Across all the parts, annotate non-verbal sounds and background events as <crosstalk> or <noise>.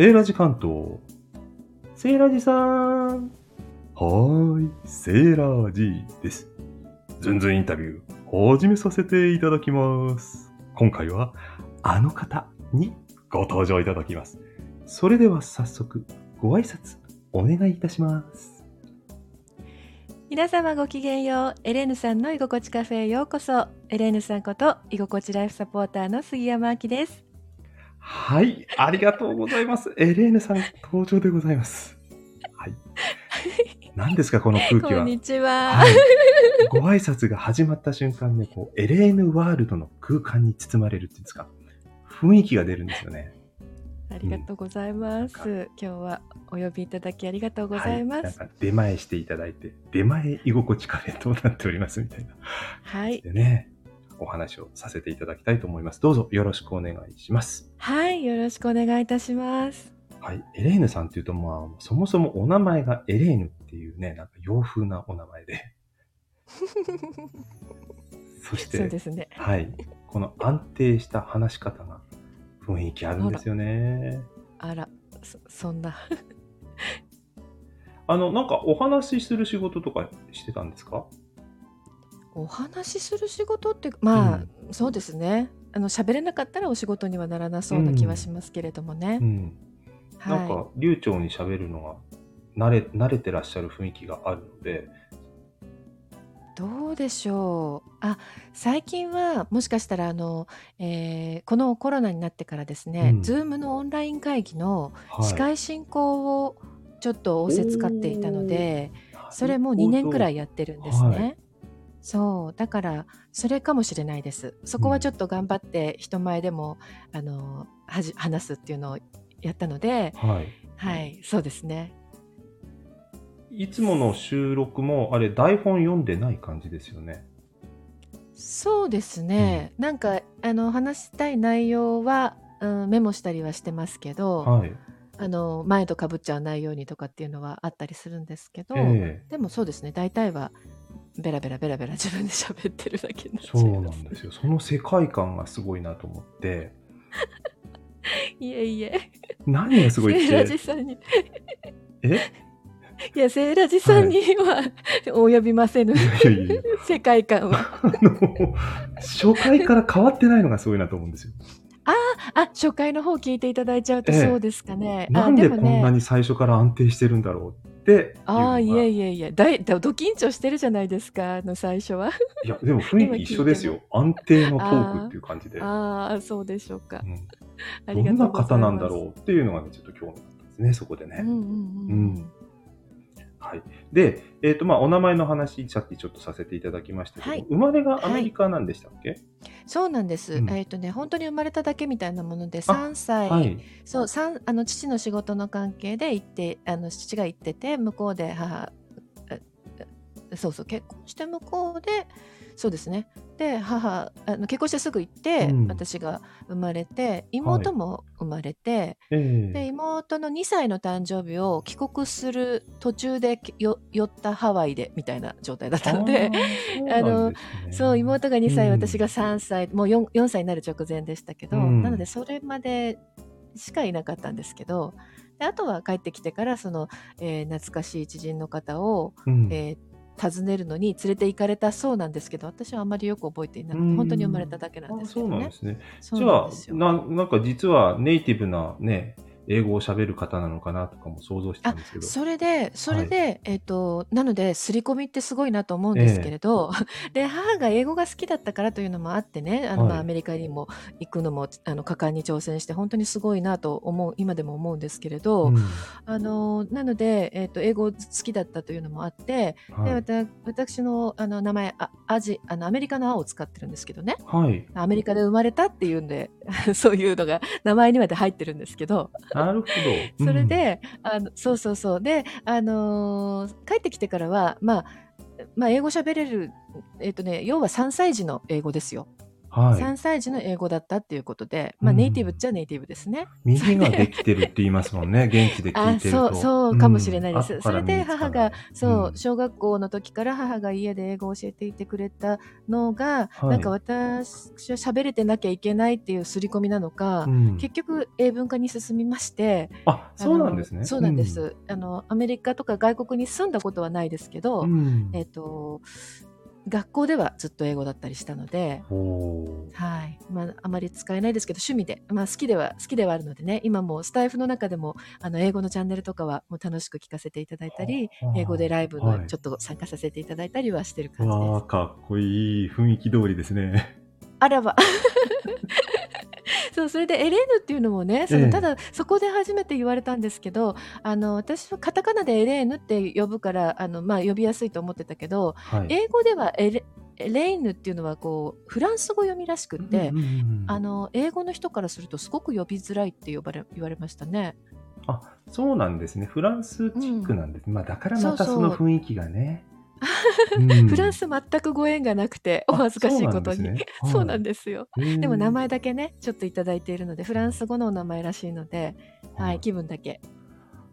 セーラジ関東。セーラジさん。はーい、セーラジです。ズンズンインタビュー、始めさせていただきます。今回は、あの方にご登場いただきます。それでは早速、ご挨拶、お願いいたします。皆様ごきげんよう。エレーヌさんの居心地カフェへようこそ。エレーヌさんこと居心地ライフサポーターの杉山明です。はい、ありがとうございます。エレーヌさん、登場でございます。はい。何ですか、この空気は？<laughs> こんにちは。はい。ご挨拶が始まった瞬間ね、こう、エレーヌワールドの空間に包まれるっていうんですか、雰囲気が出るんですよね。ありがとうございます。今日はお呼びいただきありがとうございます。はい、出前していただいて、出前居心地カフェとなっておりますみたいな。はい。でね、お話をさせていただきたいと思います。どうぞよろしくお願いします。はい、よろしくお願いいたします。はい、エレーヌさんっていうと、まあ、そもそもお名前がエレーヌっていうね、なんか洋風なお名前で。<laughs> そして、そうですね。はい。この安定した話し方が雰囲気あるんですよね。あら、そそんな。<laughs> あの、なんかお話しする仕事とかしてたんですか？お話しする仕事って、まあ、うんそうですね。あの喋れなかったらお仕事にはならなそうな気はしますけれどもね。うん。なんはか流暢に喋るのが慣れ、慣れてらっしゃる雰囲気があるので、い。どうでしょう。あ、最近はもしかしたらあの、えーこのコロナになってからですね、うんズームのオンライン会議のはい。司会進行をちょっと仰せつかっていたので、それも2年くらいやってるんですね。はいそうだからそれかもしれないです。そこはちょっと頑張って人前でも、あのはじ話すっていうのをやったので、はい。はい、そうですね。いつもの収録も、あれ、台本読んでない感じですよね。そうですね。なんかあの話したい内容は、うん、メモしたりはしてますけど、はい。あの前とかぶっちゃわないようにとかっていうのはあったりするんですけど、ええでもそうですね。大体はベラベラベラベラ自分で喋ってるだけになっちゃそいうますなんですよ。その世界観がすごいなと思って、<laughs> いえいえ。何がすごいって、<laughs> え？いやセーラジさんには、及びませぬいやいやいや世界観は。あの、初回から変わってないのがすごいなと思うんですよ。あ初回の方聞いていただいちゃうとええそうですかね。なんでこんなね。に最初から安定してるんだろうって。ああいえいえいえだいだド緊張してるじゃないですかあの最初は。いや、でも雰囲気一緒ですよ。安定のトークっていう感じで。ああそうでしょうかう。んどんな。方なんだろうっていうのがね、ちょっと興味だったんですね、そこでね。うんうんうんうん。はい。で、えっ、と、まあ、お名前の話、さっきちょっとさせていただきましたけど、はい生まれがアメリカなんでしたっけ、そうなんです。うんえっ、とね本当に生まれただけみたいなものであ3歳、はい。そう三あの父の仕事の関係で行ってあの父が行ってて向こうで母ええそうそう結婚して向こうでそうですね。で母あの結婚してすぐ行って、うん。私が生まれて妹も生まれて、ええ。で妹の2歳の誕生日を帰国する途中でよ寄ったハワイでみたいな状態だったので。あ <laughs> のそう妹が2歳、うん私が3歳もう 4, 4歳になる直前でしたけど、うん。なのでそれまでしかいなかったんですけどであとは帰ってきてからその、えー懐かしい知人の方を、うん。えー訪ねるのに連れて行かれたそうなんですけど私はあまりよく覚えていなくてうん本当に生まれただけなんですあそうけどね。なんですね。そうじゃあな、なんか実はネイティブなね、英語を喋る方なのかなとかも想像してたんですけど。それでそれで、えっ、となので刷り込みってすごいなと思うんですけれど、<laughs> で母が英語が好きだったからというのもあってねあの、まあはいアメリカにも行くのもあの果敢に挑戦して本当にすごいなと思う今でも思うんですけれど、うんあのなので、えっと英語好きだったというのもあって、ではい。わた私のあの名前あアジあのアメリカの青を使ってるんですけどねはい。アメリカで生まれたっていうんで <laughs> そういうのが名前にまで入ってるんですけど。<laughs> なるほど。それで、あのそうそうそうで、あのー帰ってきてからは、まあ、まあ英語喋れる、えっとね、要は3歳児の英語ですよ。はい。3歳児の英語だったっていうことで、まあ、うんネイティブっちゃネイティブですね。耳ができてるって言いますもんね、<laughs> 現地で聞あいてると。そうそうかもしれないです。それで身につかない母がそう、うん小学校の時から母が家で英語を教えていてくれたのが、はいなんか私は喋れてなきゃいけないっていう刷り込みなのか、うん結局英文化に進みましてあ、そうなんですね。そうなんです、あのアメリカとか外国に住んだことはないですけど、うん。えっ、と学校ではずっと英語だったりしたので、はい。まあ、あまり使えないですけど趣味で、まあ、好きでは好きではあるのでね。今もスタイフの中でもあの英語のチャンネルとかはもう楽しく聞かせていただいたりはあ英語でライブはい。のちょっと参加させていただいたりはしてる感じです。かっこいい。雰囲気通りですね。あらば <laughs> そうそれでエレーヌっていうのもねそええのただそこで初めて言われたんですけどあの私はカタカナでエレーヌって呼ぶからあの、まあ、呼びやすいと思ってたけどはい。英語ではエレエレイヌっていうのはこうフランス語読みらしくって、うんうんうんあの英語の人からするとすごく呼びづらいって呼ばれ言われましたね。あ、そうなんですね。フランスチックなんです。まあ、だからまたそうそそうの雰囲気がね。うんフランス全くご縁がなくてお恥ずかしいことに。そうなんでですよ。でも名前だだけねちょっといただいているのでフランス語のお名前らしいので、はい、気分だけ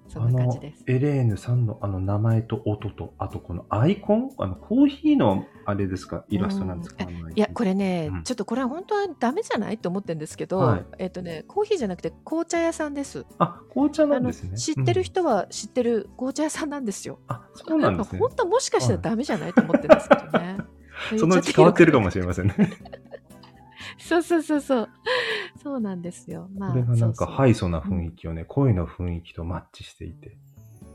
そんな感じです。エレーヌさんのあの名前と音と、あとこのアイコン？あのコーヒーのあれですか？イラストなんですか、あのアイコンいやこれね、うんちょっとこれは本当はダメじゃないと思ってるんですけど、はいえっ、とねコーヒーじゃなくて紅茶屋さんです。あ、紅茶なんですね。知ってるうん人は知ってる紅茶屋さんなんですよ。あ、そうなんですね。本当はもしかしたらダメじゃないと思ってるんですけどね。<laughs> そのうち変わってるかもししれませんね。そうそうそうそう。そうなんですよ。まあ、これがなんかハイソな雰囲気をね、声の雰囲気とマッチしていて、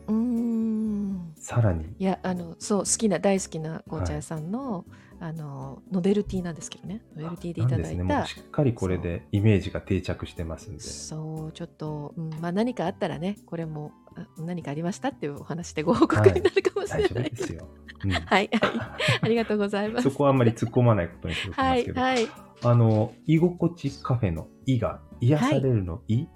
うーん。さらに、いやあのそう好きな大好きな紅茶屋さんの、あのノベルティなんですけどねノベルティでいただいたうしっかりこれでイメージが定着してますんで。そうちょっと、うんまあ、何かあったらねこれもあ何かありましたっていうお話でご報告になるかもし大丈夫れないですよ。うんはいはい <laughs> ありがとうございますそこはあんまり突っ込まないことにしておきはますけど、いはいあの、居心地カフェの「い」が癒されるの「い」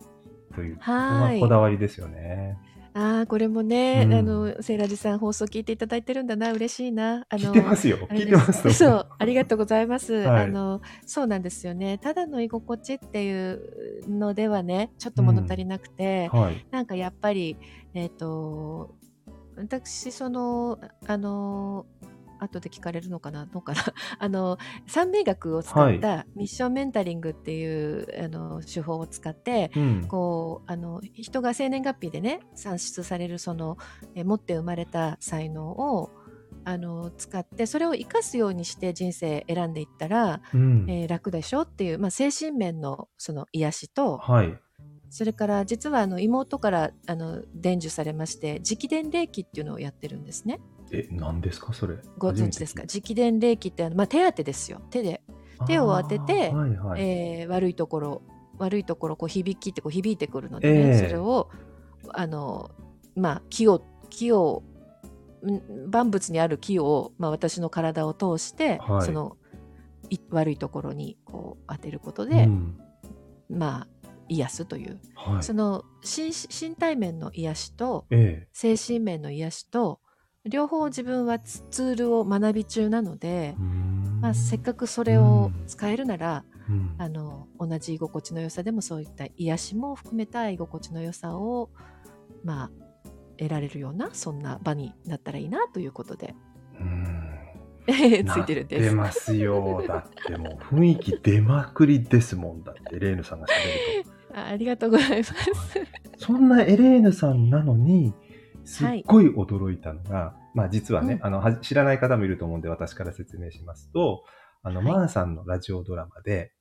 という、はいがこだわりですよね。ああこれもね、うんあのセイラジさん放送聞いていただいてるんだな嬉しいなあの聞いてますよ。聞いてますと。そう、ありがとうございます。はいあの、そうなんですよね。ただの居心地っていうのではね、ちょっと物足りなくて、はい。なんかやっぱり、えっ、と、私、その、あの、後で聞かれるのかな？どうかな？<laughs> あの、三名学を使ったミッションメンタリングっていう、あの手法を使って、うん。こうあの人が生年月日でね算出されるそのえ持って生まれた才能をあの使ってそれを生かすようにして人生選んでいったら、うん。えー楽でしょ？っていう、まあ、精神面のその癒しとはい。それから実はあの妹からあの伝授されまして直伝霊気っていうのをやってるんですね。え、何ですか？それ。ご存知ですか？直伝霊気ってあの、まあ、手当てですよ。手で、た手を当ててはいはい。えー悪いところ悪いところこう響きってこう響いてくるので、ねええ。それをあのまあ気を気をん万物にある気を、まあ、私の体を通して、はい。そのい悪いところにこう当てることうで、ん。まあ癒すという、はい。その身身体面の癒しとえ精神面の癒しと両方自分はツツールを学び中なのでまあ、せっかくそれを使えるなら、うんあの同じ居心地の良さでもそういった癒しも含めた居心地の良さをまあ得られるようなそんな場になったらいいなということでうん <laughs> ついてるんです。なってますよ。だってもう雰囲気出まくりですもんだって、レーヌさんが喋ると。あありがとうございます。そんなエレーヌさんなのに、すっごい驚いたのが、まあ実はね、うんあの、は知らない方もいると思うんで私から説明しますと、あの、はいマーさんのラジオドラマで、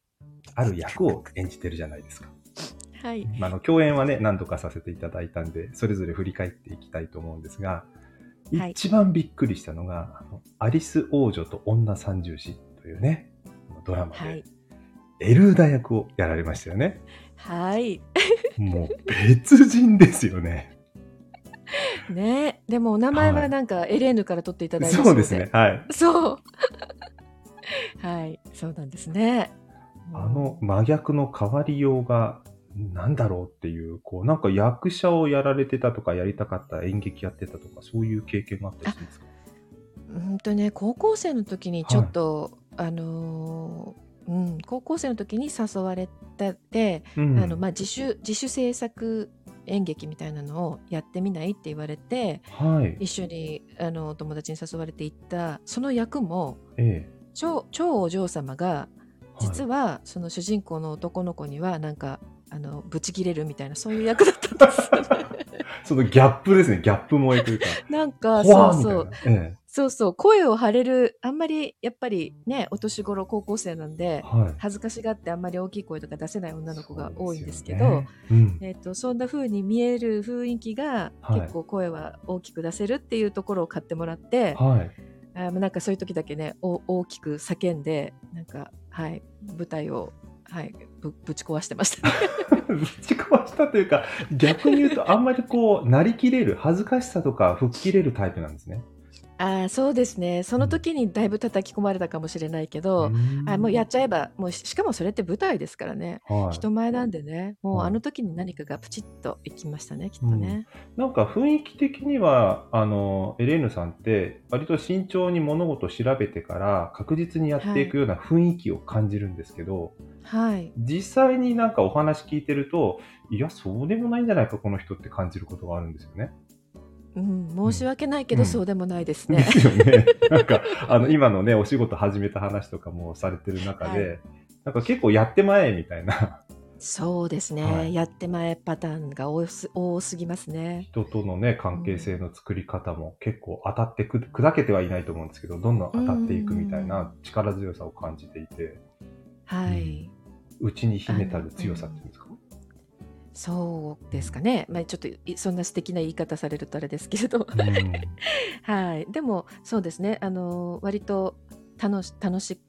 ある役を演じてるじゃないですか。はい。まあ、あの、共演はね、何度かさせていただいたんで、それぞれ振り返っていきたいと思うんですが、はい一番びっくりしたのが、あのアリス王女と女三重士というね、ドラマではい、。エルーダ役をやられましたよね。はい。もう別人ですよね。<laughs> ねでもお名前はなんかエレーヌから取っていただいたそうですね。。はい。そう。<laughs> はい。そうなんですね。あの真逆の変わりようが、なんだろうっていう、こう、なんか役者をやられてたとか、やりたかった演劇やってたとか、そういう経験があったりするんですか？うんとね高校生の時にちょっと、あのーうん高校生の時に誘われて、うんあのまあ、自主自主制作演劇みたいなのをやってみないって言われてはい。一緒にあのお友達に誘われて行ったその役もええ。超超お嬢様が実ははその主人公の男の子にはなんかあのブチ切れるみたいなそういう役だったんです <laughs> そのギャップですね。ギャップ萌えというか。なんかそうそういな。えそうそう声を張れるあんまりやっぱりねお年頃高校生なんえ。ではい。恥ずかしがってあんまり大きい声とか出せない女の子が多いんですけどねうん。えー、とそんな風に見える雰囲気がはい結構声は大きく出せるっていうところを買ってもらって、はい。あーなんかそういう時だけねお大きく叫んでなんか、はい、舞台を、はい、ぶぶち壊してましたね。<laughs> ぶち壊したというか、逆に言うと、あんまりこう、なりきれる、恥ずかしさとか吹っ切れるタイプなんですね。あーそうですね。その時にだいぶ叩き込まれたかもしれないけど、ん。あもうやっちゃえばもうししかもそれって舞台ですからね、はい。人前なんでね。もうはい。あの時に何かがプチッといきましたねきっとね。なんか雰囲気的には、あの、エレーヌさんって、割と慎重に物事を調べてから確実にやっていくような雰囲気を感じるんですけど、はい。実際になんかお話聞いてると、いや、そうでもないんじゃないか、この人って感じることがあるんですよね。うん、申し訳ないけど、うん。そうでもないですでね。すよね。なんか、あの、今のね、お仕事始めた話とかもされてる中で、はなんか結構やってまえみたいな、そうですね、はい。やって前パターンが多す多すぎますね。人とのね、関係性の作り方も結構当たってく、砕けてはいないと思うんですけど、どんどん当たっていくみたいな力強さを感じていて、はい、内に秘めたる強さっていうんですか？そうですかね。まあちょっといそんな素敵な言い方されるとあれですけれど、うん <laughs> はい。でもそうですね。あの割と楽し楽し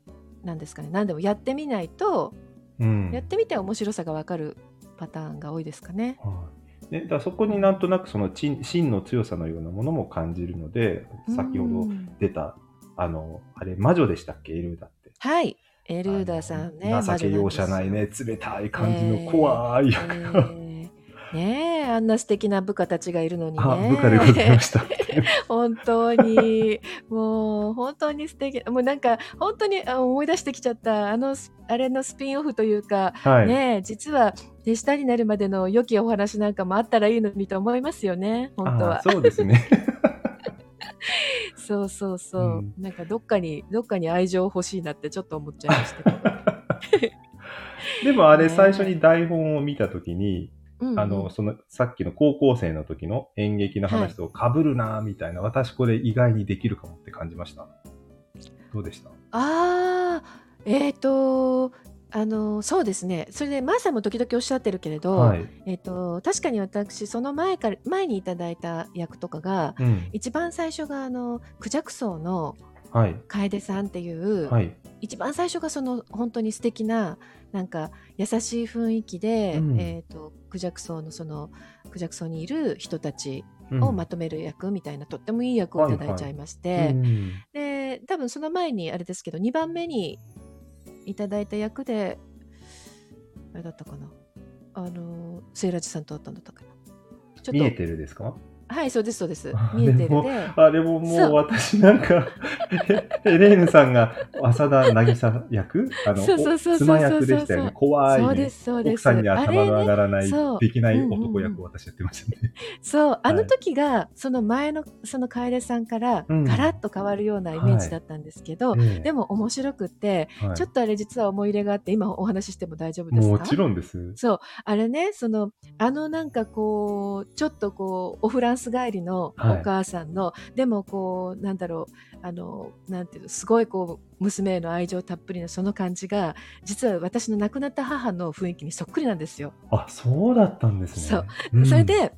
なんですかね。何でもやってみないと、うんやってみて面白さがわかるパターンが多いですかね。はいね、だそこになんとなくその真真の強さのようなものも感じるので、先ほどうん出た、あの、あれ、魔女でしたっけ、エルーダって。はい。エルーダさんね。情け容赦ないね、冷たい感じの怖い役が、えーねえあんな素敵な部下たちがいるのにね。あ部下でございました。<laughs> 本当に、もう本当に素敵。もうなんか本当にあ思い出してきちゃった。あのス、あれのスピンオフというか、はい。ねえ実は手下になるまでの良きお話なんかもあったらいいのにと思いますよね。本当は。あそうですね。<laughs> そうそうそう。うんなんかどっかに、どっかに愛情欲しいなってちょっと思っちゃいましたけど。<laughs> でもあれ、ね最初に台本を見たときに、うんうんあの、その、さっきの高校生の時の演劇の話と被るなぁみたいな、私これ意外にできるかもって感じました。どうでした？ああ、えっ、と、あの、そうですね。それで、マーさんも時々おっしゃってるけれど、はい。えっ、と、確かに私、その前から、前にいただいた役とかが、うん。一番最初が、あの、クジャクソウのはい。楓さんっていう、はい。一番最初がその、本当に素敵な、なんか、優しい雰囲気で、うん。えっ、と、クジャクソウのその、クジャクソウにいる人たちうん。をまとめる役みたいな、とってもいい役をいただいちゃいまして、うんで多分その前にあれですけど2番目にいただいた役であれだったかな。あのセイラジさんと会ったんだったかな。ちょっと見えてるですか？はいそうですそうです。あ見えてるで。あれももそう。う私なんか、えエレーヌさんが浅田渚役？あの、妻役でしたよね。怖い、ね。そうですそうです。奥さんに頭の上がらない、そう。できないうんうんうん。男役を私やってましたね。そうあの時がその前のその楓さんからうん。ガラッと変わるようなイメージだったんですけど、ええ。でも面白くって、はい。ちょっとあれ実は思い入れがあって今お話ししても大丈夫ですか？もちろんです。そう、あれね、その、あのなんかこう、ちょっとこう、おフランス帰りのおはい母さんの、でもこう、なんだろう、あの、なんていうの、すごいこう、娘への愛情たっぷりのその感じが、実は私の亡くなった母の雰囲気にそっくりなんですよ。あ、そうだったんですね。そううんそれ、で、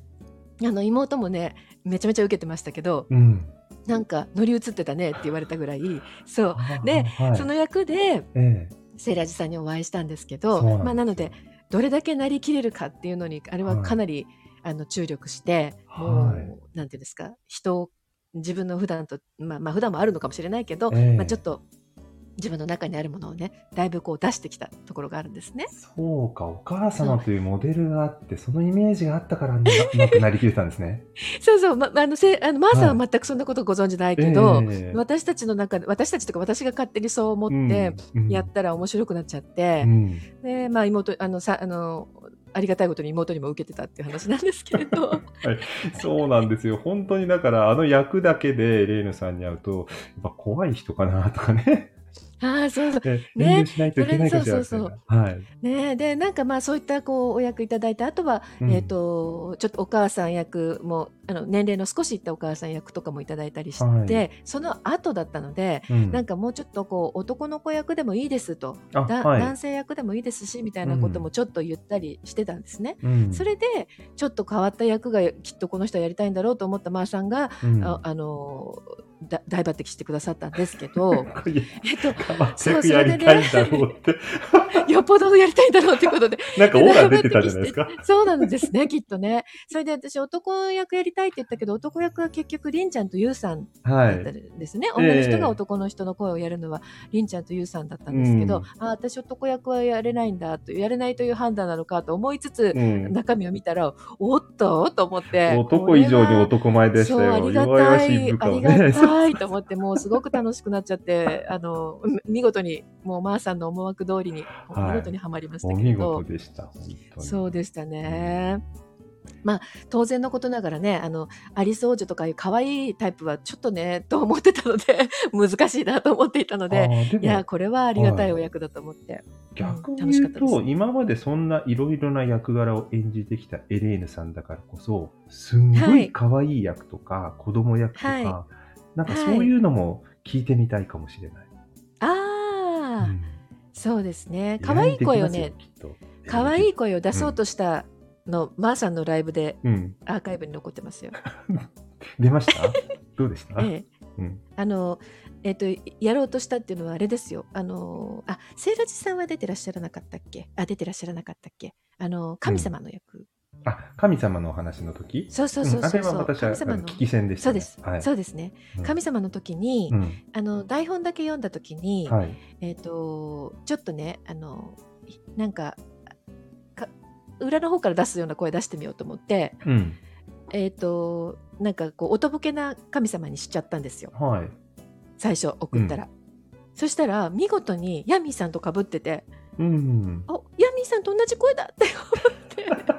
あの、妹もね、めちゃめちゃ受けてましたけど、うん。なんか乗り移ってたねって言われたぐらい、そう。あではいその役で、ええセイラジさんにお会いしたんですけどなまあ、なのでどれだけなりきれるかっていうのにあれはかなり、あの注力して、もうはい。なんていうんですか人を自分の普段とまあまあ普段もあるのかもしれないけど、ええ。まあ、ちょっと自分の中にあるものをねだいぶこう出してきたところがあるんですね。そうか、お母様というモデルがあって、そのイメージがあったからうまうまくなりきれたんですね。そうそう、ま、あのせあのマーさんは全くそんなことご存じないけど、ええ。私たちの中で私たちとか私が勝手にそう思ってうん。やったら面白くなっちゃってう、ん。でまあ妹あのさあのありがたいことに妹にも受けてたっていう話なんですけれど <laughs> はいそうなんですよ。本当にだから、あの役だけでレイヌさんに会うと、やっぱ怖い人かなとかね。ああそうそう。えね。しないといけないかしらみたいそれな。はい。ね。でなんかまあそういったこうお役いただいてあとは、うん。えっ、とちょっとお母さん役もあの年齢の少しいったお母さん役とかもいただいたりして、はい。その後だったので、うん。なんかもうちょっとこう男の子役でもいいですと、はい。男性役でもいいですしみたいなこともちょっと言ったりしてたんですね。うん。それでちょっと変わった役がきっとこの人はやりたいんだろうと思ったマーさんが、うん。ああのだ大抜擢してくださったんですけどえっと全くやりたいんだろうって。<laughs> よっぽどやりたいんだろうってことでなんかオーラ出てたじゃないですか。そうなんですねきっとねそれで私男役やりたいって言ったけど男役は結局りんちゃんとゆうさんはいだった。んですね、え女の人が男の人の声をやるのはりんちゃんとゆうさんだったんですけど、うんあ私男役はやれないんだとやれないという判断なのかと思いつつ、うん中身を見たらおっとと思って男以上に男前でしたそう、あよ。りがたい、ありがね。たいと思って、もうすごく楽しくなっちゃって、<laughs> あの、み見事に、もう、まーさんの思惑通りに、はい。見事にはまりましたけれど、事でした。本当に。そうでしたね。まあ、当然のことながらね、あの、アリス王女とかいう可愛いタイプはちょっとね、と思ってたので、<laughs> 難しいなと思っていたのあで、いや、これはありがたいお役だと思って。逆に楽しかったです。言うと、今までそんないろいろな役柄を演じてきたエレーヌさんだからこそ、すんごはい。い可愛い役とか、子供役とか、はなんかそういうのも聞いてみたいかもしれない。ああ、うんそうですね。可愛い声をね、、可愛いい。声を出そうとしたの、まーさんのライブでうん。アーカイブに残ってますよ。<laughs> 出ました？どうでした、ええ、うん、あの、えっ、と、やろうとしたっていうのはあれですよ。あの、あ、セイラジさんは出てらっしゃらなかったっけ？あ、出てらっしゃらなかったっけ？あの、神様の役。あ、神様のお話の時？そうそうそうそうそう、んあれは私は神様のあの聞き戦でした、ね。そうです、はい、そうですね。うん神様の時に、うん。あの、台本だけ読んだ時に、はい。えっ、と、ちょっとね、あの、なんか、か裏の方から出すような声出してみようと思って、うん。えっ、と、なんかこう、おとぼけな神様にしちゃったんですよ。はい。最初送ったら。そしたら、見事にヤミーさんと被ってて、うん。おヤミーさんと同じ声だって思って、ど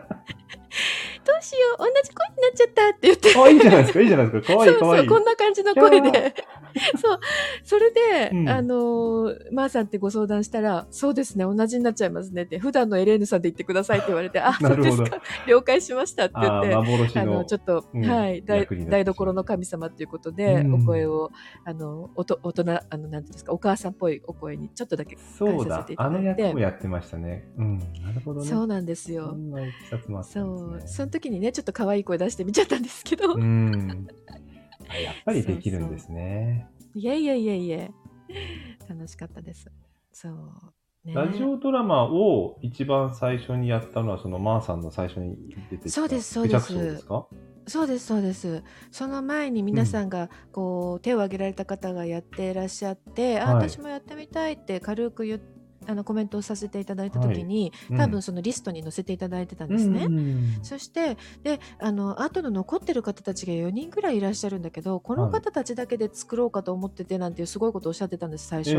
うしよう、同じ声になっちゃったって言って。あ、いいじゃないですか、いいじゃないですか？かわいい、<laughs> そうかわいい。そう、こんな感じの声で。<laughs> そう。それで、うんあのー、まー、さんってご相談したら、そうですね、同じになっちゃいますねって、普段のエレーヌさんで言ってくださいって言われて、あ、そうですか、了解しましたって言って、幻の。あのちょっと、うんはい台台所の神様ということで、うんお声をあのおと大人あのなんていうんですかお母さんっぽいお声にちょっとだけそうだ変えさせてい。たあのだいて役もやってましたね。うん。なるほどね。そうなんですそよ。そんですね。うその時にねちょっと可愛い声出してみちゃったんですけど、うん。あやっぱりできるんですね。いえいえいえいえ楽しかったです。そう、ね、ラジオドラマを一番最初にやったのは、そのマーさんの最初に出てきたそうですそうです。ですか？そうですそうです。その前に皆さんがこう、手を挙げられた方がやってらっしゃって、あはい。私もやってみたいって軽く言っあのコメントをさせていただいた時に、うん。多分そのリストに載せていただいてたんですね。うんそしてであの後の残ってる方たちが4人ぐらいいらっしゃるんだけどこの方たちだけで作ろうかと思っててなんていうすごいことをおっしゃってたんです最初。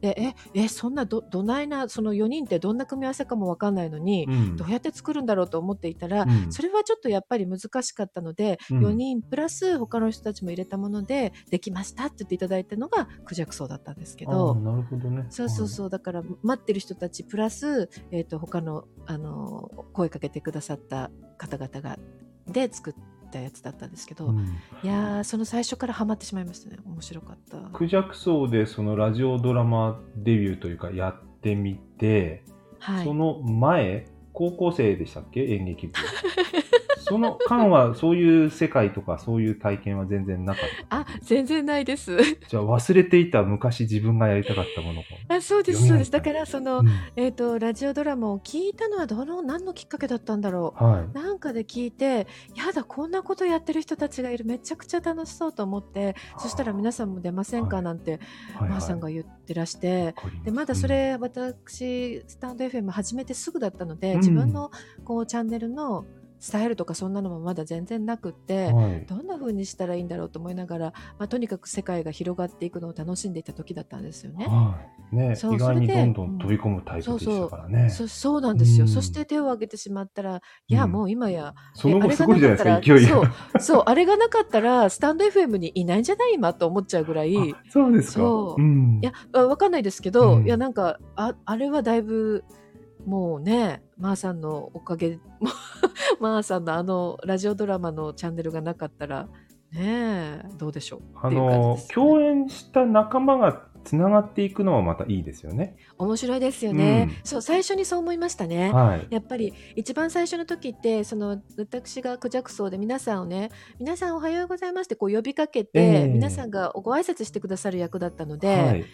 でええそんなどどないなその4人ってどんな組み合わせかも分かんないのに、ええうん。どうやって作るんだろうと思っていたら、うん。それはちょっとやっぱり難しかったので、うん。4人プラス他の人たちも入れたものでできましたって言っていただいたのがクジャクソウだったんですけあどーなるほどね。そうそうそう。だから待ってる人たちプラス、えー、と他のあの声かけてくださった方々がで作ったやつだったんですけど、うんいやーその最初からハマってしまいましたね面白かった。クジャクソウでそのラジオドラマデビューというかやってみて、はいその前、高校生でしたっけ？演劇部。<laughs> その間はそういう世界とかそういう体験は全然なかった。あ、全然ないです。じゃあ忘れていた昔自分がやりたかったものを。あ、そうです、そうです。だから、その、うんえっと、ラジオドラマを聞いたのはどの、何のきっかけだったんだろう。はい。なんかで聞いて、やだ、こんなことやってる人たちがいる、めちゃくちゃ楽しそうと思って、そしたら皆さんも出ませんかはいなんて、はいまーさんが言ってらして、わかりますでまだそれ、私スタンド FM 始めてすぐだったので、自分のこうチャンネルのスタイルとかそんなのもまだ全然なくって、うんはい。どんな風にしたらいいんだろうと思いながら、まあ、とにかく世界が広がっていくのを楽しんでいた時だったんですよね。はい。ね、そう意外にどんどん飛び込むタイプでしたからね。そそうなんですよ、うんそして手を挙げてしまったら、いや、うんもう今や、その後えあれがすごいじゃないですか、勢いが。ったらそう、そう、あれがなかったら、スタンド FM にいないんじゃない今と思っちゃうぐらい、いあそうですか。そううん。や、あわかんないですけど、うんいや、なんか、ああれはだいぶ、もうね、まーさんのおかげ、<laughs> まーさんのあのラジオドラマのチャンネルがなかったら、ねえ、どうでしょう？あっていう感じの共演した仲間がつながっていくのはまたいいですよね。面白いですよね、うんそう、最初にそう思いましたね。はい。やっぱり一番最初の時ってその私がクジャクソウで皆さんをね「皆さんおはようございます」ってこう呼びかけて、ええ皆さんがご挨拶してくださる役だったので、はい。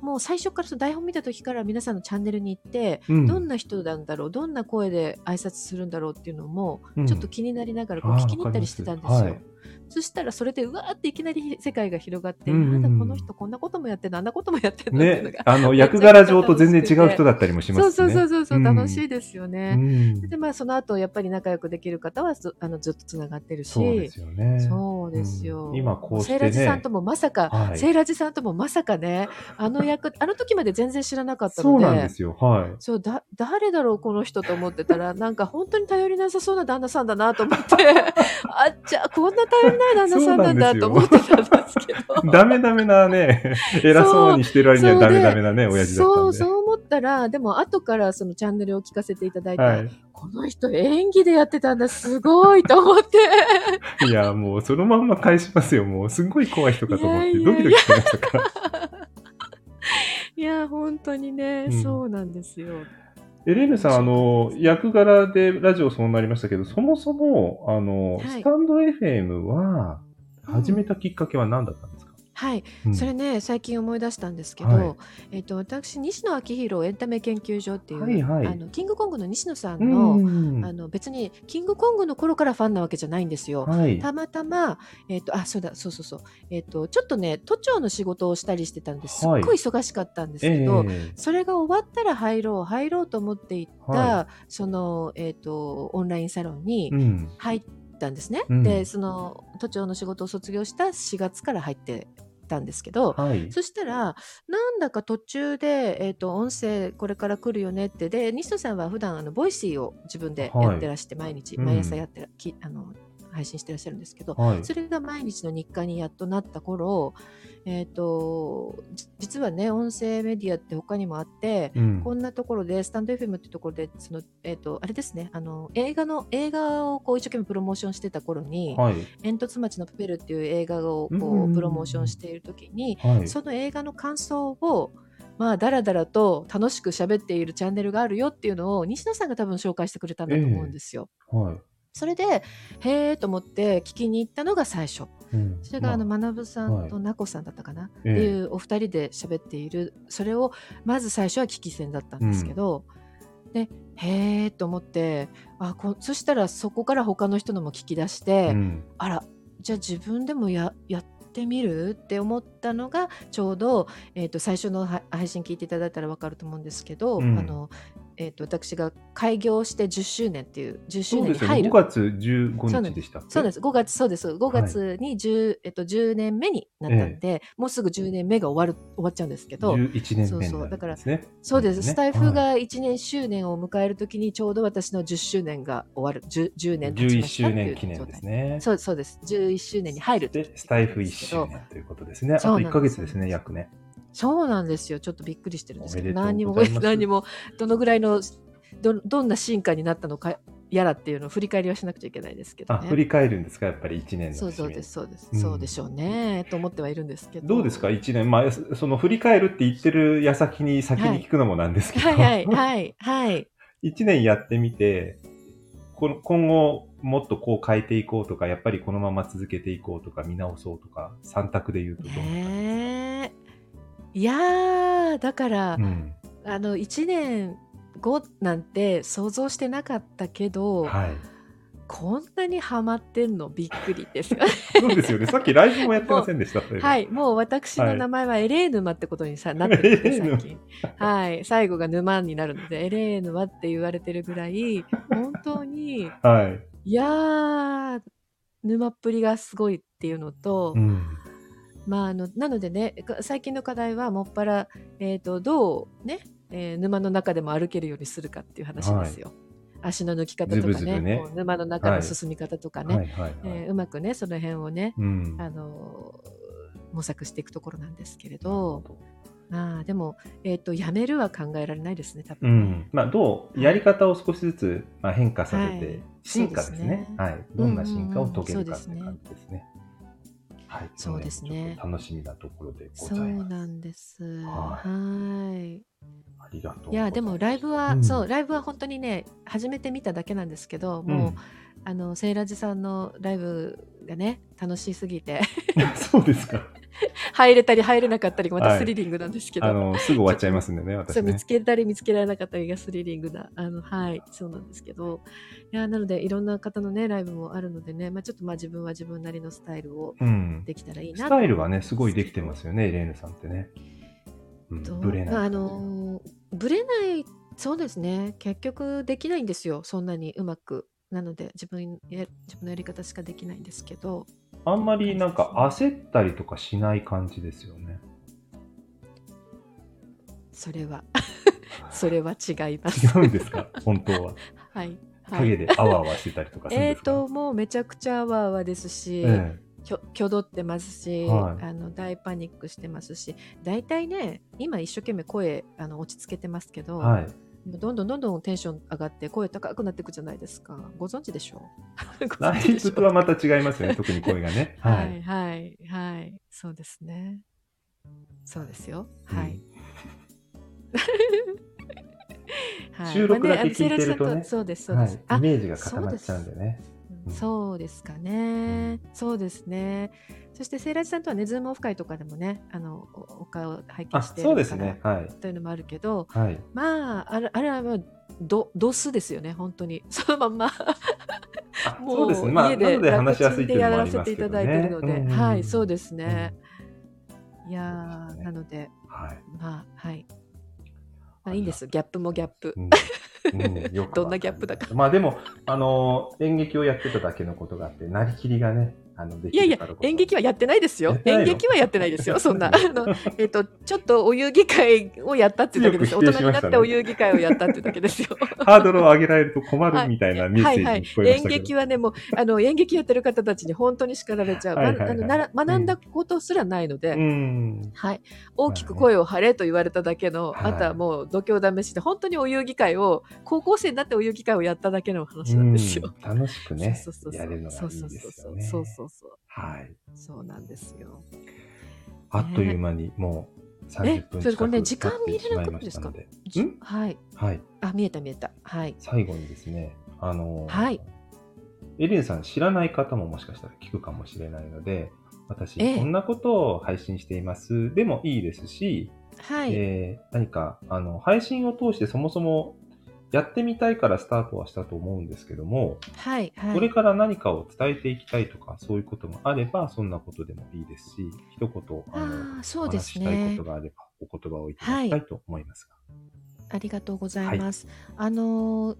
もう最初から台本見た時から皆さんのチャンネルに行って、うん。どんな人なんだろうどんな声で挨拶するんだろうっていうのもうん。ちょっと気になりながらこう聞きに行ったりしてたんですよ。そしたらそれでうわーっていきなり世界が広がって、うんうんだこの人こんなこともやってんのあんなこともやってんのっていうのねが、あの、<laughs> 役柄上と全然違う人だったりもしますしね。そうそうそうそう、うん楽しいですよね。うんでまあその後やっぱり仲良くできる方はずあのずっとつながってるしそうですよね。そうですよ、うん今こうしてねセイラジさんともまさか、はいセイラジさんともまさかねあの役あの時まで全然知らなかったそうのでなんですよ。はい。そうだ誰だろうこの人と思ってたらなんか本当に頼りなさそうな旦那さんだなと思って <laughs> あじゃあこんな頼りない旦那さんなんだと思ってたんですけど。<laughs> ダメダメなね、偉そうにしてる割にはダメダメなね、親父だったんで。そうそう思ったらでも後からそのチャンネルを聞かせていただいて、はい。この人演技でやってたんだすごいと思って <laughs> いや、もうそのまんま返しますよ。もうすごい怖い人かと思って、ドキドキしてましたから。<laughs> いや本当にね、うんそうなんですよエレーヌさん、あの、役柄でラジオそうなりましたけど、そもそも、あの、はい。スタンド FM は、始めたきっかけは何だったんですか、はい、うん。それね最近思い出したんですけど、はい。えっと私西野昭弘エンタメ研究所っていう、はいはい。あのキングコングの西野さんうの,、んあの別にキングコングの頃からファンなわけじゃないんですよ。はい。たまたま、えっとあそうだそうそうそう、えっとちょっとね都庁の仕事をしたりしてたんです。っはい。ごい忙しかったんですえけど、えそれが終わったら入ろう入ろうと思っていった、はその、えっとオンラインサロンにうん。入ったんですね。うん。でその都庁の仕事を卒業した4月から入ってたんですけど、はい。そしたらなんだか途中で、えー、と音声これから来るよねってで西野さんは普段あの Voicy を自分でやってらして、毎日うん毎朝やってら、きあの配信してらっしゃるんですけど、はい。それが毎日の日課にやっとなった頃、えー、とじ実はね音声メディアって他にもあって、うんこんなところでスタンド FM ってところでその、えー、とあれですねあの映画の映画をこう一生懸命プロモーションしてた頃にはい。「煙突町のプペル」っていう映画をこうプロモーションしている時に、はい。その映画の感想をまあだらだらと楽しく喋っているチャンネルがあるよっていうのを西野さんが多分紹介してくれたんだと思うんですよ。はい。それでへえと思って聞きに行ったのが最初。うん。それがあのま学さんとなこさんだったかな、ええ。っていうお二人で喋っているそれをまず最初は聞き戦だったんですけど、でへえと思ってあこそしたらそこから他の人のも聞き出して、うん。あらじゃあ自分でもややってみる？って思ったのがちょうど、えー、と最初のは配信聞いていただいたら分かると思うんですけど、うん。あのえー、と私が開業して10周年っていう10周。5年に入る。月15日でしたそうです。5月そうです。5月に 10,、えっと、10年目になったんで、もうすぐ10年目が終わる終わっちゃうんですけど11年そうそう。だから。そうです、ね。スタイフが1年周年を迎えるときにちょうど私の10周年が終わる 10, 10年経ち11ましたっていう周年記念ですね。そうそうです。11周年に入るで、スタイフ1周年ということですね。あとそうなんです1ヶ月です。ね、約ね。そうなんですよ。ちょっとびっくりしてるんですけど、何にも <laughs> 何にもどのぐらいのどどんな進化になったのかやらっていうのを振り返りはしなくちゃいけないですけどあ、ね。振り返るんですか、やっぱり1年そうそうですそうです、うんそうでしょうねと思ってはいるんですけど。どうですか、1年。まあ、そその振り返るって言ってる矢先に先に聞くのもなんですけど、はいはいはいはい。<laughs> 1年やってみて、この今後、もっとこう変えていこうとか、やっぱりこのまま続けていこうとか、見直そうとか、3択で言うとどうなったんですか？ねえ。いやー、だから、うん。あの、1年後なんて想像してなかったけど、はい。こんなにハマってんの？びっくりです。<laughs> そうですよね。さっきライブもやってませんでした。は。はいい、もう私の名前はエレーヌマってことにさ、なってるんで、最近。はい、最後が沼になるので、エレーヌマって言われてるぐらい、本当に、<laughs> はい。いやー、沼っぷりがすごいっていうのと、うん。まあ、あの、なのでね、か最近の課題はもっぱら、えっ、と、どうね、えー沼の中でも歩けるようにするかっていう話ですよ。足の抜き方とかね、ね沼の中の進み方とかね、うまくね、その辺をね、うん。あのー模索していくところなんですけれど、どまあでも、えっ、と、やめるは考えられないですね、多う分ね。ん。まあ、どう、やり方を少しずつ、まあ、変化させて、はい進化ですねはい。どんな進化を遂げるかってうんうんうん感じですね。はい。そうですね楽しみなところでごそうざいます。なんです。ははい。ありがとうい。いや、でもライブは、うんそう、ライブは本当にね、初めて見ただけなんですけど、もう、あの、セイラジさんのライブがね、楽しすぎて、うん、そうですか。入れたり入れなかったりがまはいたスリリングなんですけど、あの、すぐ終わっちゃいますんでね、<laughs> 私そう見ねつ。けたり見つけられなかったりがスリリングな、あの、はい、そうなんですけど、いや、なので、いろんな方のね、ライブもあるのでね、まあちょっとまあ自分は自分なりのスタイルをうん。できたらいいなスタイルはね、すごいできてますよね、エレーヌさんってね。うん、とぶれない。まああのーぶれないそうですね結局できないんですよそんなにうまくなので自分や自分のやり方しかできないんですけどあんまりなんか焦ったりとかしない感じですよね。それは。<laughs> それは違います。違うんですか？本当は。<laughs> はい、はい。影であわあわしてたりとかするんえーですか、ともうめちゃくちゃあわあわですし、えきょ挙動ってますし、はい。あの大パニックしてますし大体ね今一生懸命声あの落ち着けてますけえど、はい。どんどんどんどんテンション上がって声高くなっていくじゃないですか。ご存知でしょう？<laughs> ごライブとはまた違いますよね、特に声がね。<laughs> は。はいいはいはい。そうですね。そうですよ。はい、うん。はい。収録だけ聞いてるとね。そうですそうです、はい、あイメージが固まっちゃうんでね。うん。そうですかね、そうですね。そしてセイラジさんとはねズームオフ会とかでもねあのおお顔拝見あ、してそうですね。はい。というのもあるけどはい。まああれあれはもうドドスですよね本当に。<laughs> そのまんま。あもそうですね。まあ、家で話しやすいやらせていただいていね。るので、うんはいそうですね、いやー、そうですね。なのではい。まあはい。まあい。いんですギャップもギャップ。うんうん。よくどんなギャップだか。まあでも、あの演劇をやってただけのことがあって、なりきりがね、あの、いやいや演劇はやってないですよ。演劇はやってないですよ。<laughs> そんな。あのえっとちょっとお遊戯会をやったっていうだけですよ、強く否定大人になって <laughs> お遊戯会をやったっていうだけですよ。ハードルを上げられると困るみたいなメッセージに聞こえま演したけど。劇はねもうあの演劇やってる方たちに本当に叱られちゃう、はいはい。はい。まあのなら学んだことすらないので、うん。はい、大きく声を張れと言われただけの、はいあとはもう度胸試しで本当にお遊戯会を高校生になってお遊戯会をやっただけの話なんですよ。うん。楽しくねそうそうそうやれるのがいいですよね。そうそうそうはい。そうなんですよ。あっという間にもう30分近く経ってしまいましたの時間見れなくないですかはい。はい。あ見えた見えた。はい。最後にですね、あのーはいエレンさん知らない方ももしかしたら聞くかもしれないので、私、ええこんなことを配信しています。でもいいですし、はい。えー何か、あの、配信を通してそもそもやってみたいからスタートはしたと思うんですけども、はい。はい。これから何かを伝えていきたいとか、そういうこともあれば、そんなことでもいいですし、一言、あの、ああそうですお話ししたいねこと。があれば、お言葉をいただきたいと思いますが。ありがとうございます。あのー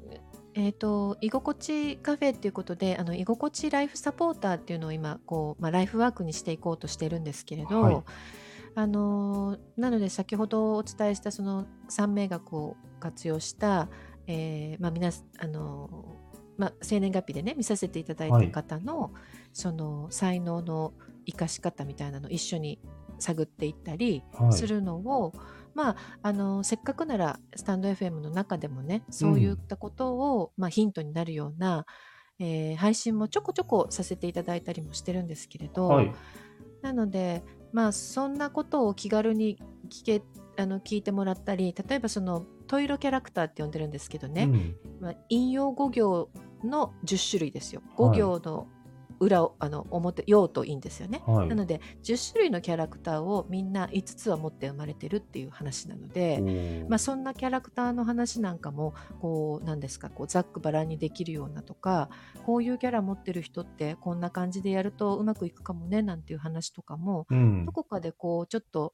えっ、と居心地カフェっていうことであの居心地ライフサポーターっていうのを今こうまあライフワークにしていこうとしてるんですけれど、はいあのーなので先ほどお伝えしたその三名学を活用した、えーまあ皆さんあのーまあ、生年月日でね見させていただいた方の、その才能の生かし方みたいなのを一緒に探っていったりはい。するのを、まあ、あのせっかくならスタンド FM の中でもねそういったことを、まあ、ヒントになるような、えー配信もちょこちょこさせていただいたりもしてるんですけれど、はい。なので、まあ、そんなことを気軽に聞けあの聞いてもらったり例えばそのトイロキャラクターって呼んでるんですけどね、うん。まあ、引用語行の10種類ですよ。5はい。行の裏をあの表用といいんですよね。はいなので10種類のキャラクターをみんな5つは持って生まれてるっていう話なので、まあ、そんなキャラクターの話なんかもこうなんですかこうざっくばらんにできるようなとかこういうキャラ持ってる人ってこんな感じでやるとうまくいくかもねなんていう話とかもうんどこかでこうちょっと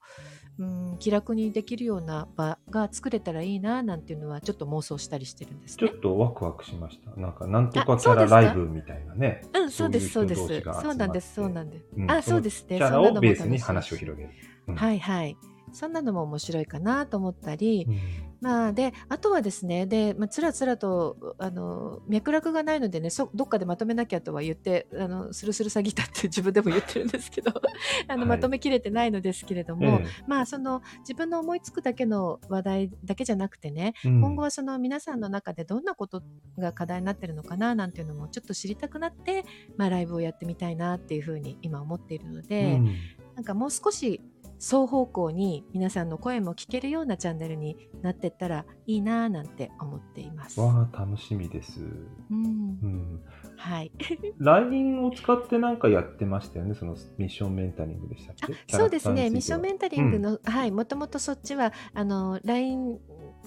うん気楽にできるような場が作れたらいいななんていうのはちょっと妄想したりしてるんですねちょっ。とワクワクしました。なんか、なんとか？キャラライブみたいなね。うん、そうです、そうです。そうなんです、そうなんです。うんあ、そうですね。キャラそんなのもをベースに話を広げる。うんはいはい。そんなのも面白いかなと思ったり、うん。まあであとはですねで、まあ、つらつらとあの脈絡がないのでねそどっかでまとめなきゃとは言ってあのスルスル詐欺だって <laughs> 自分でも言ってるんですけど <laughs> あの、はい。まとめきれてないのですけれども、えまあその自分の思いつくだけの話題だけじゃなくてね、えうん。今後はその皆さんの中でどんなことが課題になってるのかななんていうのもちょっと知りたくなって、まあ、ライブをやってみたいなっていうふうに今思っているので、うん。なんかもう少し双方向に皆さんの声も聞けるようなチャンネルになってったらいいなぁなんて思っています。わあ、楽しみです。うんうん。はい、<laughs> LINE を使ってなんかやってましたよね。そのミッションメンタリングでしたっけ？そうですね、ミッションメンンタリングの、はい、もともとそっちは、あの、LINE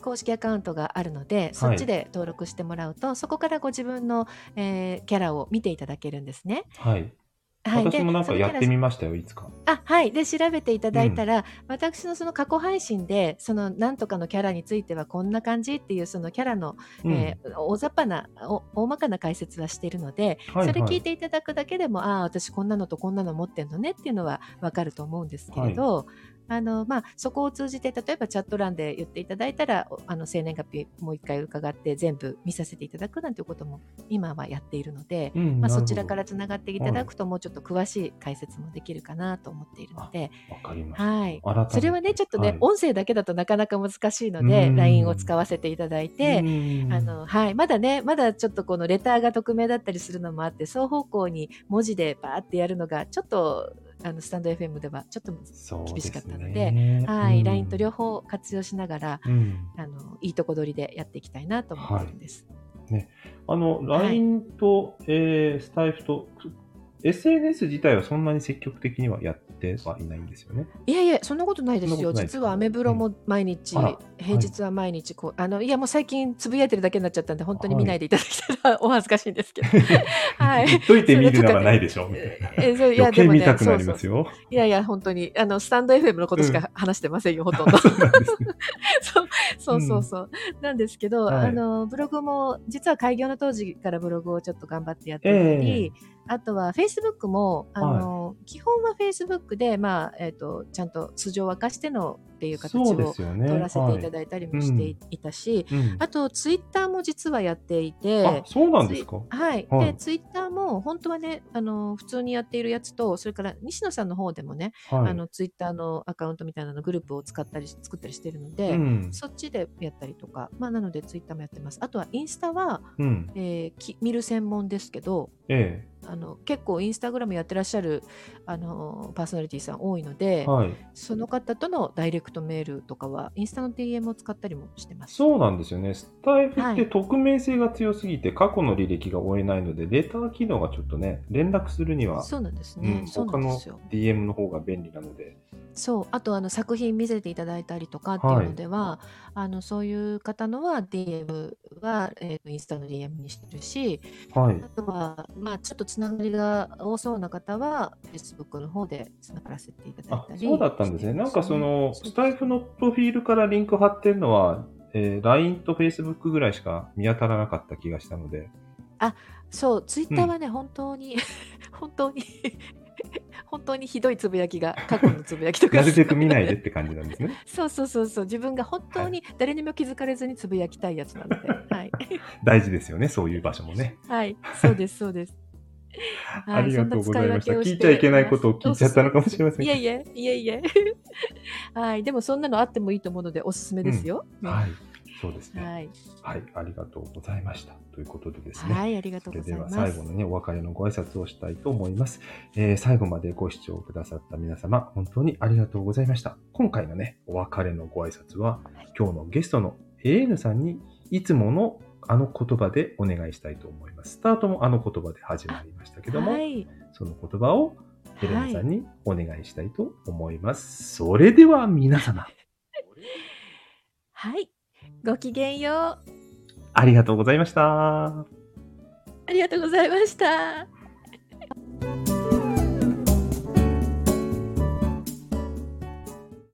公式アカウントがあるので、そっちで登録してもらうと、そこからご自分の、えーキャラを見ていただけるんですね。はい。はい、私もなんかやってみみましたよ、いつか。あはい。で調べていただいたら、私のその過去配信でそのなんとかのキャラについてはこんな感じっていうそのキャラの、うん。えー大雑把なお大まかな解説はしているので、はいそれ聞はいいていただくだけでもああ私こんなのとこんなの持ってんのねっていうのはわかると思うんですけれど、あのまあ、そこを通じて例えばチャット欄で言っていただいたらおあの生年月日もう一回伺って全部見させていただくなんていうことも今はやっているので、うんまあ、そちらからつながっていただくともうちょっと詳しい解説もできるかなと思っているので、わかりました。はい、それはねちょっとね、はい。音声だけだとなかなか難しいのうでん LINE を使わせていただいて。うん。あのはい、まだね、まだちょっとこのレターが匿名だったりするのもあって、双方向に文字でバーってやるのが、ちょっとあのスタンド FM ではちょっと厳しかったのすで、ねはい、うん。LINE と両方活用しながら、うん。あのいいとこ取りでやっていきたいなと思ってるんです。あの、はい LINE と、えースタイフと、SNS 自体はそんなに積極的にはやってはいないんですよね。いやいや、そんなことないですよ。すか実はアメブロも毎日、あら平日は毎日こう、あの、いやもう最近つぶやいてるだけになっちゃったんで、本当に見ないでいただきたらお恥ずかしいんですけど。<laughs> はい言っといて見るのがないでしょ、みたいな。えそういやでもねそうそうよ。いやいや、本当に、あの、スタンド FM のことしか話してませんよ、<laughs> ほとんど。<laughs> そう。そうそうそうなんですけど、はいあのブログも実は開業の当時からブログをちょっと頑張ってやってたり、えあとはフェイスブックもあの、基本はフェイスブックで、まあえー、とちゃんと素性を明かしてのっていう形を。取らせていたはだいたりもしてい,、いたしうんあとツイッターも実はやっていてあ、そうなんですか？はい、はいでツイッターも本当はねあの普通にやっているやつとそれから西野さんの方でもね、はい。あのツイッターのアカウントみたいなのグループを使ったり作ったりしてるので、うん。そっちでやったりとか、まあ、なのでツイッターもやってます。あとはインスタは、うん。えーき見る専門ですけど、えあの結構インスタグラムやってらっしゃるあのパーソナリティさん多いので、え。はい。その方とのダイレクトメールとかはインスタの DM を使ったりもしてます。そうなんですよね。スタイフってはい匿名性が強すぎて過去の履歴が追えないので、レター機能がちょっとね、連絡するには、そうなんですね。うん、他の。DM の方が便利なので。そうあとあの作品見せていただいたりとかっていうのでは、あのそういう方のは DM は、えーとインスタの DM にしてるし、はいあ。とは、まあ、ちょっとつながりが多そうな方は、Facebook の方でつながらせていただいあたり。そうだったんですね。なんかその、スタイフのプロフィールからリンク貼ってるのは、えー LINE と Facebook ぐらいしか見当たらなかった気がしたので。そう、ツイッターはね、本当に、<laughs> 本当に、<laughs> 本当にひどいつぶやきが、過去のつぶやきとか。なるべく見ないでって感じなんですね。<laughs> そうそうそうそう、自分が本当に誰にも気づかれずにつぶやきたいやつなので、はい。大事ですよね、そういう場所もね。はい、そうです、そうです。<laughs> はいありがとうございました。聞いちゃいけないことを聞いちゃったのかもしれませんけ <laughs> いえいえ、いえいえ。<laughs> はい、でもそんなのあってもいいと思うので、おすすめですよ。ど。はい。そうですね。はい、はい。ありがとうございました。ということでですね。はい、ありがとそうございます。は最後のね、お別れのご挨拶をしたいと思います。えー最後までご視聴くださった皆様、本当にありがとうございました。今回のね、お別れのご挨拶は、今日のゲストの AN さんにいつものあの言葉でお願いしたいと思います。スタートもあの言葉で始まりましたけども、はい。その言葉をヘレナさんにお願いしたいと思います。それでは皆様、はい。ごきげんよう。ありがとうございました。ありがとうございました。